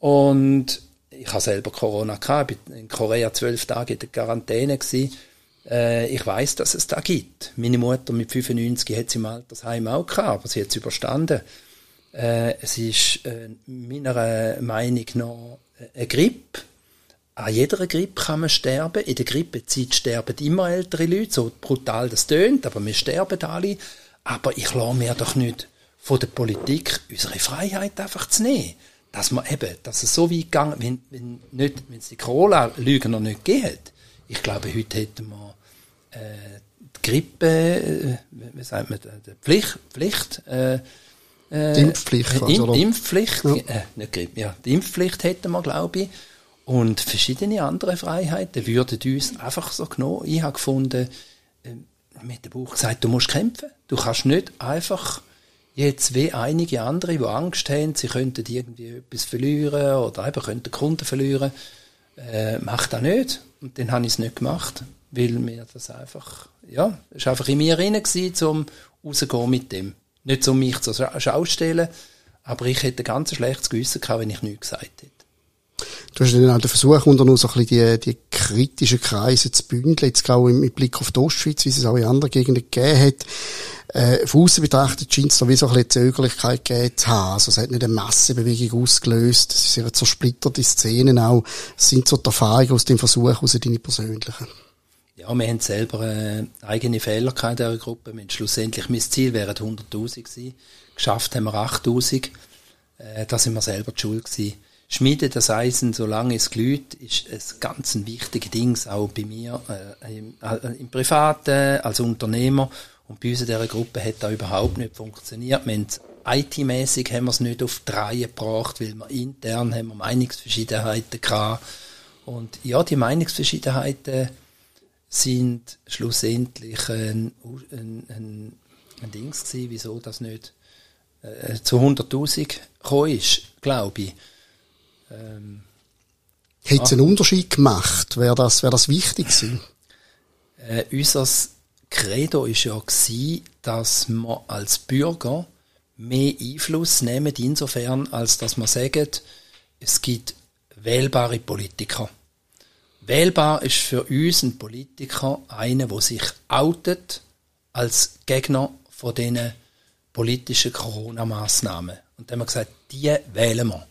Und ich habe selber Corona gehabt, bin in Korea zwölf Tage in der Quarantäne gewesen. Äh, ich weiß, dass es da gibt. Meine Mutter mit 95 hat sie im Altersheim auch gehabt, aber sie hat es überstanden. Äh, es ist äh, meiner Meinung nach eine Grippe an jeder Grippe kann man sterben. In der Grippezeit sterben immer ältere Leute, so brutal das tönt, aber wir sterben alle. Aber ich lasse mir doch nicht von der Politik unsere Freiheit einfach zu nehmen. Dass man eben, dass es so weit gegangen, wenn, wenn nicht, wenn es die Corona-Lügen noch nicht geht. Ich glaube, heute hätten wir, äh, die Grippe, äh, wie sagt man, die Pflicht, Pflicht, äh, äh die Impfpflicht. Also, die Impfpflicht, ja. äh, nicht Grippe, ja, die Impfpflicht hätten wir, glaube ich. Und verschiedene andere Freiheiten würden uns einfach so genommen. Ich habe gefunden, äh, mit dem Buch gesagt, du musst kämpfen. Du kannst nicht einfach jetzt wie einige andere, die Angst haben, sie könnten irgendwie etwas verlieren oder eben könnten Kunden verlieren. Äh, mach das nicht. Und dann habe ich es nicht gemacht, weil mir das einfach, ja, es war einfach in mir gewesen, um rauszugehen mit dem. Nicht um mich zu schaustellen, Aber ich hätte ein ganz schlechtes Gewissen gehabt, wenn ich nichts gesagt hätte. Du hast dann auch den Versuch unternommen, so ein bisschen die, die kritischen Kreise zu bündeln, jetzt auch im Blick auf die Ostschweiz, wie es auch in anderen Gegenden gegeben hat. Äh, von außen betrachtet scheint es da wie so ein bisschen Zögerlichkeit gegeben zu haben. Also es hat nicht eine Massenbewegung ausgelöst, es sind zersplitterte Szenen auch. Es sind so die Erfahrungen aus dem Versuch, aus deine persönlichen. Ja, wir haben selber äh, eigene Fehler in dieser Gruppe. Wir schlussendlich, mein Ziel wären 100'000 gewesen. Geschafft haben wir 8'000. Äh, da sind wir selber die Schuld gewesen. Schmiede das Eisen, solange es glüht, ist ein ganz ein wichtiges Ding, auch bei mir, äh, im, äh, im Privaten, als Unternehmer. Und bei uns in dieser Gruppe hat das überhaupt nicht funktioniert. Wir IT-mäßig haben wir es nicht auf die gebracht, weil wir intern haben wir Meinungsverschiedenheiten gehabt. Und ja, die Meinungsverschiedenheiten sind schlussendlich ein, ein, ein, ein Dings gewesen, wieso das nicht äh, zu 100'000 gekommen ist, glaube ich. Ähm, Hätte es einen Unterschied gemacht? Wäre das, wäre das wichtig gewesen? Äh, unser Credo war ja gewesen, dass wir als Bürger mehr Einfluss nehmen, insofern, als dass man sagt, es gibt wählbare Politiker. Wählbar ist für uns ein Politiker einer, der sich outet als Gegner von diesen politischen Corona-Massnahmen. Und dann haben wir gesagt, die wählen wir.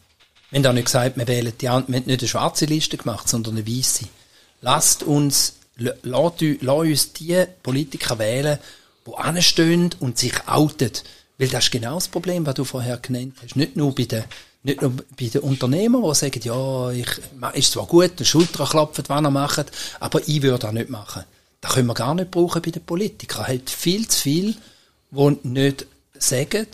Wir haben auch nicht gesagt, wir wählen die, wir haben nicht eine schwarze Liste gemacht, sondern eine weiße. Lasst uns, lasst, uns die Politiker wählen, die anstehen und sich outen. Weil das ist genau das Problem, was du vorher genannt hast. Nicht nur bei den, nicht nur bei den Unternehmern, die sagen, ja, ich, ist zwar gut, den Schulter klopfen, was er macht, aber ich würde das nicht machen. Das können wir gar nicht brauchen bei den Politikern. Halt viel zu viel, die nicht sagen,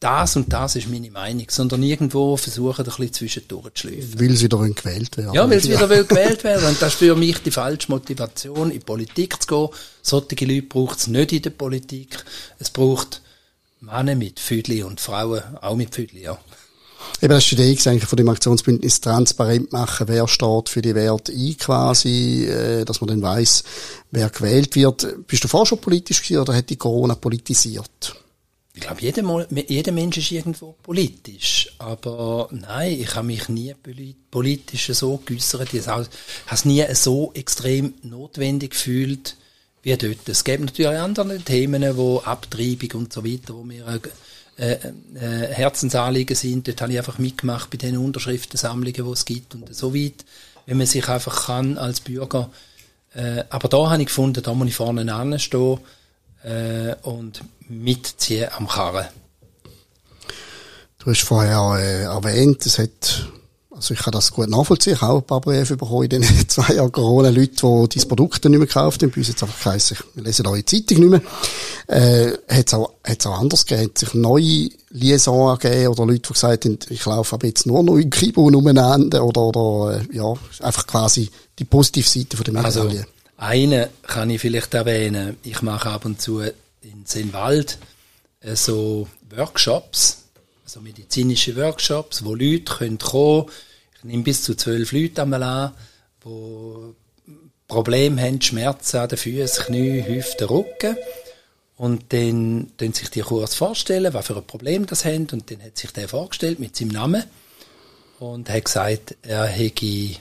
das und das ist meine Meinung, sondern irgendwo versuchen, ein bisschen zwischendurch zu schleifen. Weil sie wieder gewählt werden. Ja, weil sie wieder ja. gewählt werden. Und das ist für mich die falsche Motivation, in die Politik zu gehen. Solche Leute braucht es nicht in der Politik. Es braucht Männer mit Füdli und Frauen auch mit Füdli, ja. Eben, das ist die Idee eigentlich von dem Aktionsbündnis transparent machen, wer steht für die Werte ein quasi, äh, dass man dann weiss, wer gewählt wird. Bist du vorher schon politisch gewesen oder hat die Corona politisiert? Ich glaube, jeder, jeder Mensch ist irgendwo politisch. Aber nein, ich habe mich nie politisch so geäussert. Ich habe es nie so extrem notwendig gefühlt wie dort. Es gibt natürlich andere Themen, wo Abtreibung und so weiter, wo mir äh, äh, Herzensanliegen sind. Dort habe ich einfach mitgemacht bei den Unterschriftensammlungen, die es gibt. Und so weit, wenn man sich einfach kann als Bürger. Äh, aber da habe ich gefunden, da muss ich vorne anstehen äh, und mitziehen am Karren. Du hast vorher äh, erwähnt, es hat, also ich kann das gut nachvollziehen, ich habe auch ein paar Briefe bekommen in den *laughs* zwei Jahren Corona, Leute, die dein Produkt nicht mehr gekauft haben, bei uns jetzt einfach geheißen, wir lesen eure Zeitung nicht mehr. Äh, hat es auch, hat's auch anders gegeben? Hat sich neue Liaison gegeben oder Leute, die gesagt haben, ich laufe aber jetzt nur noch in Kibun umeinander oder, oder, äh, ja, einfach quasi die positive Seite von der Medaille? Also, eine kann ich vielleicht erwähnen. Ich mache ab und zu in Sennwald äh, so Workshops, so medizinische Workshops, wo Leute können kommen Ich nehme bis zu zwölf Leute einmal an, die Probleme haben, Schmerzen an den Füßen, Knie, Hüften, Rücken. Und dann können sich die kurz vorstellen, was für ein Problem das haben. Und dann hat sich der vorgestellt mit seinem Namen und hat gesagt, er hätte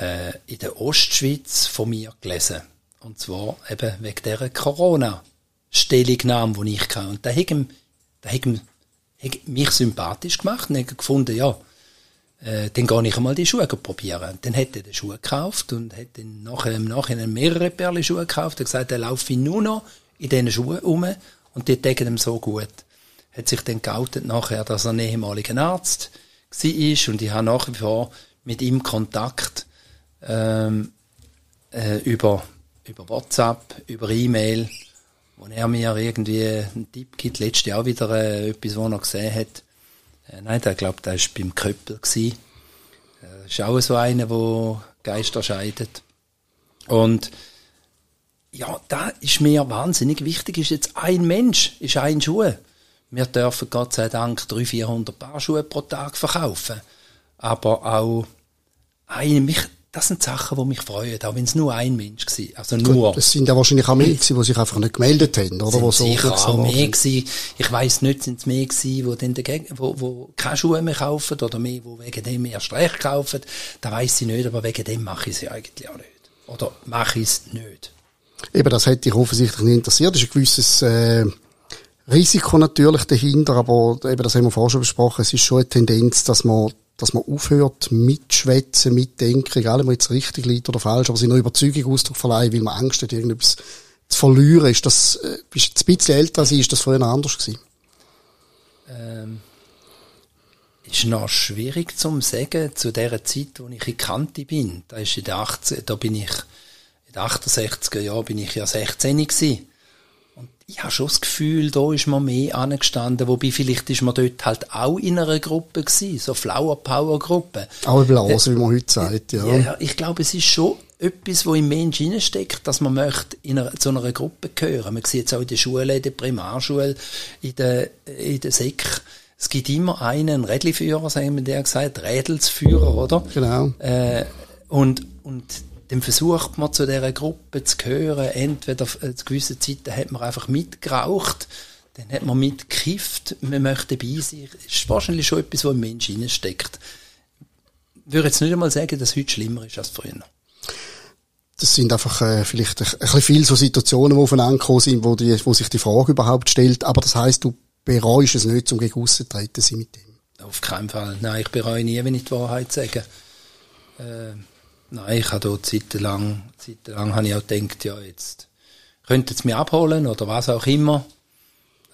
äh, in der Ostschweiz von mir gelesen. Und zwar eben wegen dieser Corona. Stellungnahme, die ich hatte. Und da hat ihm, da hat ihm, hat mich sympathisch gemacht und hat gefunden, ja, äh, dann gehe ich einmal die Schuhe probieren. Dann hat er die Schuhe gekauft und hat dann nachher, im Nachhinein mehrere Perle Schuhe gekauft. Hat gesagt, er laufe nur noch in diesen Schuhen um und die tägen ihm so gut. Hat sich dann geoutet nachher, dass er ein ehemaliger Arzt war und ich habe nach wie vor mit ihm Kontakt ähm, äh, über, über WhatsApp, über E-Mail wo er mir irgendwie einen Tipp gibt, letztes Jahr wieder äh, etwas, was er gesehen hat. Äh, nein, der glaube, der war beim Köppel gewesen. Äh, ist auch so einer, der Geister scheidet. Und ja, da ist mir wahnsinnig wichtig, ist jetzt ein Mensch, ist ein Schuh. Wir dürfen Gott sei Dank 300, 400 Paar Schuhe pro Tag verkaufen. Aber auch ein, mich, das sind Sachen, die mich freuen, auch wenn es nur ein Mensch war. Also nur. Das sind ja wahrscheinlich auch mehr gewesen, die sich einfach nicht gemeldet haben, oder? Wo so sicher auch mehr gewesen. Ich weiss nicht, sind es mehr gewesen, die dann dagegen, wo, wo keine Schuhe mehr kaufen oder mehr, die wegen dem mehr Streich kaufen. Da weiss ich nicht, aber wegen dem mache ich sie eigentlich auch nicht. Oder mache ich es nicht. Eben, das hätte dich offensichtlich nicht interessiert. Das ist ein gewisses, äh, Risiko natürlich dahinter, aber eben, das haben wir vorher schon besprochen, es ist schon eine Tendenz, dass man dass man aufhört, mitschwätzen, mitdenken, egal ob man jetzt richtig liegt oder falsch, aber seiner Überzeugung Ausdruck verleihen, weil man Angst hat, irgendetwas zu verlieren. Ist das, äh, bist jetzt ein bisschen älter als ich, ist das früher noch anders gewesen? Ähm, ist noch schwierig zu sagen, zu der Zeit, wo ich in Kante bin. Da ist in der 18, da bin ich, in den 68er Jahren bin ich ja 16 gewesen ich habe schon das Gefühl, da ist man mehr angestanden, wobei vielleicht ist man dort halt auch in einer Gruppe gewesen, so Flower Power Gruppe. Auch Blase, äh, wie man heute sagt, ja. ja. Ich glaube, es ist schon etwas, wo im Mensch steckt, dass man möchte in einer, zu einer Gruppe gehören. Man sieht es auch in der Schule, in der Primarschule, in der, in der Sek. Es gibt immer einen, einen Rädliführer, sagen wir der gesagt, Rädelsführer, oder? Genau. Äh, und, und dann versucht man zu dieser Gruppe zu gehören. Entweder zu gewissen Zeiten hat man einfach mitgeraucht, dann hat man mitgekifft, man möchte dabei sein. Das ist wahrscheinlich schon etwas, was im Menschen steckt. Ich würde jetzt nicht einmal sagen, dass es heute schlimmer ist als früher. Das sind einfach äh, vielleicht ein, ein bisschen viele so Situationen, die aufeinander gekommen sind, wo, die, wo sich die Frage überhaupt stellt. Aber das heißt, du bereust es nicht, um gegen zu treten mit dem? Auf keinen Fall. Nein, ich bereue nie, wenn ich die Wahrheit sage. Äh, Nein, ich habe dort zeitlang, zeitlang habe ich auch gedacht, ja, jetzt könnte es mich abholen oder was auch immer.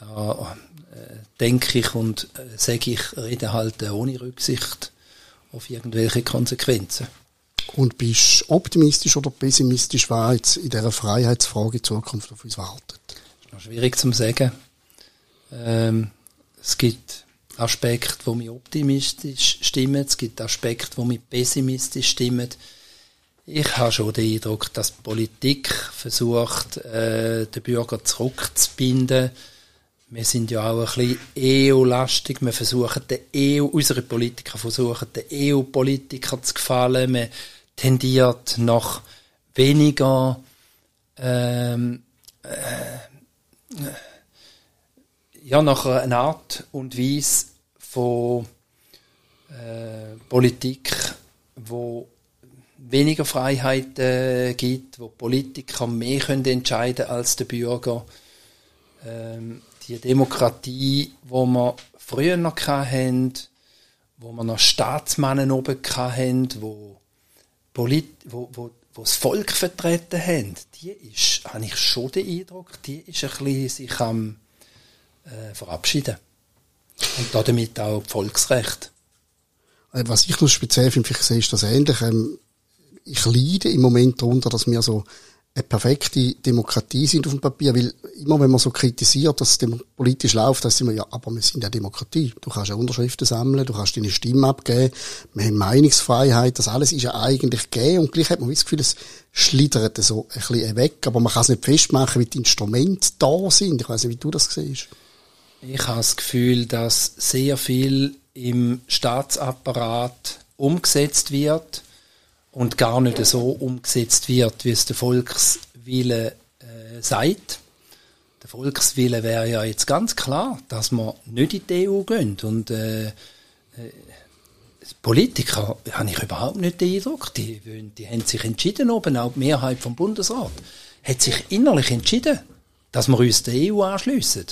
Da äh, denke ich und äh, sage ich, rede halt äh, ohne Rücksicht auf irgendwelche Konsequenzen. Und bist optimistisch oder pessimistisch, was jetzt in dieser Freiheitsfrage in Zukunft auf uns wartet? Das ist noch schwierig zu sagen. Ähm, es gibt Aspekte, die mich optimistisch stimmen, es gibt Aspekte, die mich pessimistisch stimmen. Ich habe schon den Eindruck, dass die Politik versucht, äh, den Bürger zurückzubinden. Wir sind ja auch ein bisschen EU-lastig. Wir versuchen, den EU, unsere Politiker versuchen, den EU-Politiker zu gefallen. Man tendiert nach weniger, ähm, äh, ja, nach einer Art und Weise von äh, Politik, wo weniger Freiheit äh, gibt, wo Politiker mehr können entscheiden als der Bürger. Ähm, die Demokratie, wo wir früher noch hatten, wo wir noch Staatsmannen oben hatten, wo, Polit wo, wo, wo das Volk vertreten haben, die ist, habe ich schon den Eindruck, die ist ein bisschen sich am äh, verabschieden. Und damit auch Volksrecht. Äh, was ich noch speziell finde, vielleicht sehe ich das ähnlich. Ähm, ich leide im Moment darunter, dass wir so eine perfekte Demokratie sind auf dem Papier, weil immer wenn man so kritisiert, dass es politisch läuft, dann sind wir, ja, aber wir sind ja Demokratie. Du kannst ja Unterschriften sammeln, du kannst deine Stimme abgeben, wir haben Meinungsfreiheit, das alles ist ja eigentlich gegeben und gleich hat man das Gefühl, es schlittert so ein bisschen weg, aber man kann es nicht festmachen, wie die Instrumente da sind. Ich weiß nicht, wie du das siehst. Ich habe das Gefühl, dass sehr viel im Staatsapparat umgesetzt wird, und gar nicht so umgesetzt wird, wie es der Volkswille äh, sagt. Der Volkswille wäre ja jetzt ganz klar, dass man nicht in die EU gehen. Und äh, äh, Politiker habe ich überhaupt nicht den Eindruck. Die, die haben sich entschieden, oben auch die Mehrheit vom Bundesrat, hat sich innerlich entschieden, dass wir uns der EU anschliessen.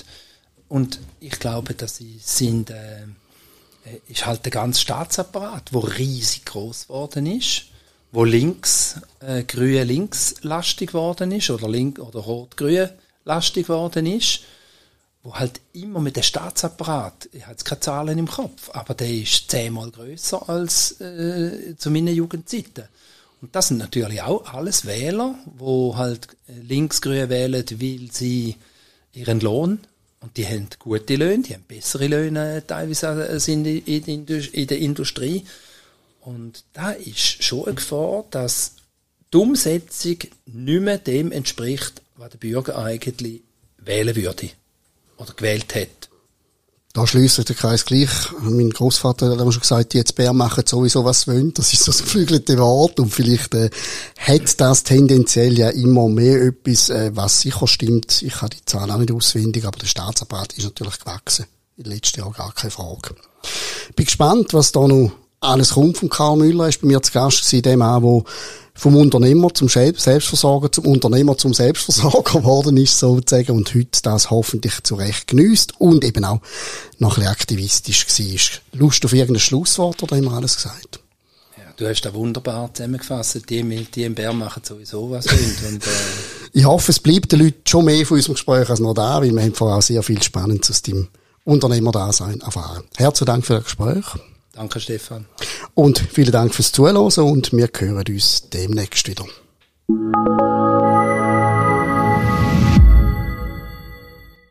Und ich glaube, dass sie sind, äh, äh, ist halt der ganze Staatsapparat, wo riesig groß geworden ist wo links, äh, grün links lastig geworden ist, oder link, oder rot-grün lastig geworden ist, wo halt immer mit dem Staatsapparat, ich habe jetzt keine Zahlen im Kopf, aber der ist zehnmal größer als äh, zu meinen Jugendzeiten. Und das sind natürlich auch alles Wähler, wo halt äh, linksgrün wählen, weil sie ihren Lohn und die haben gute Löhne, die haben bessere Löhne äh, teilweise als in, in, in der Industrie. Und da ist schon eine Gefahr, dass die Umsetzung nicht mehr dem entspricht, was der Bürger eigentlich wählen würde oder gewählt hat. Da schließt der Kreis gleich. Mein Großvater hat immer schon gesagt, die jetzt Bär machen sowieso was wollen. Das ist so ein geflügelte Wort. Und vielleicht äh, hat das tendenziell ja immer mehr etwas, äh, was sicher stimmt. Ich habe die Zahlen auch nicht auswendig, aber der Staatsapparat ist natürlich gewachsen. In den letzten Jahren gar keine Frage. Bin gespannt, was da noch alles kommt von Karl Müller. Er ist bei mir zu Gast gewesen, dem auch, wo vom Unternehmer zum Selbstversorger, zum Unternehmer zum Selbstversorger *laughs* geworden ist, sozusagen, und heute das hoffentlich zu Recht und eben auch noch ein bisschen aktivistisch war. Lust auf irgendein Schlusswort oder haben wir alles gesagt? Du hast da wunderbar zusammengefasst. Die, die im Bär machen sowieso was. und, äh *laughs* ich hoffe, es bleibt den Leuten schon mehr von unserem Gespräch als noch da, weil wir haben vorher auch sehr viel Spannendes aus dem Unternehmerdasein erfahren. Herzlichen Dank für das Gespräch. Danke, Stefan. Und vielen Dank fürs Zuhören und wir hören uns demnächst wieder.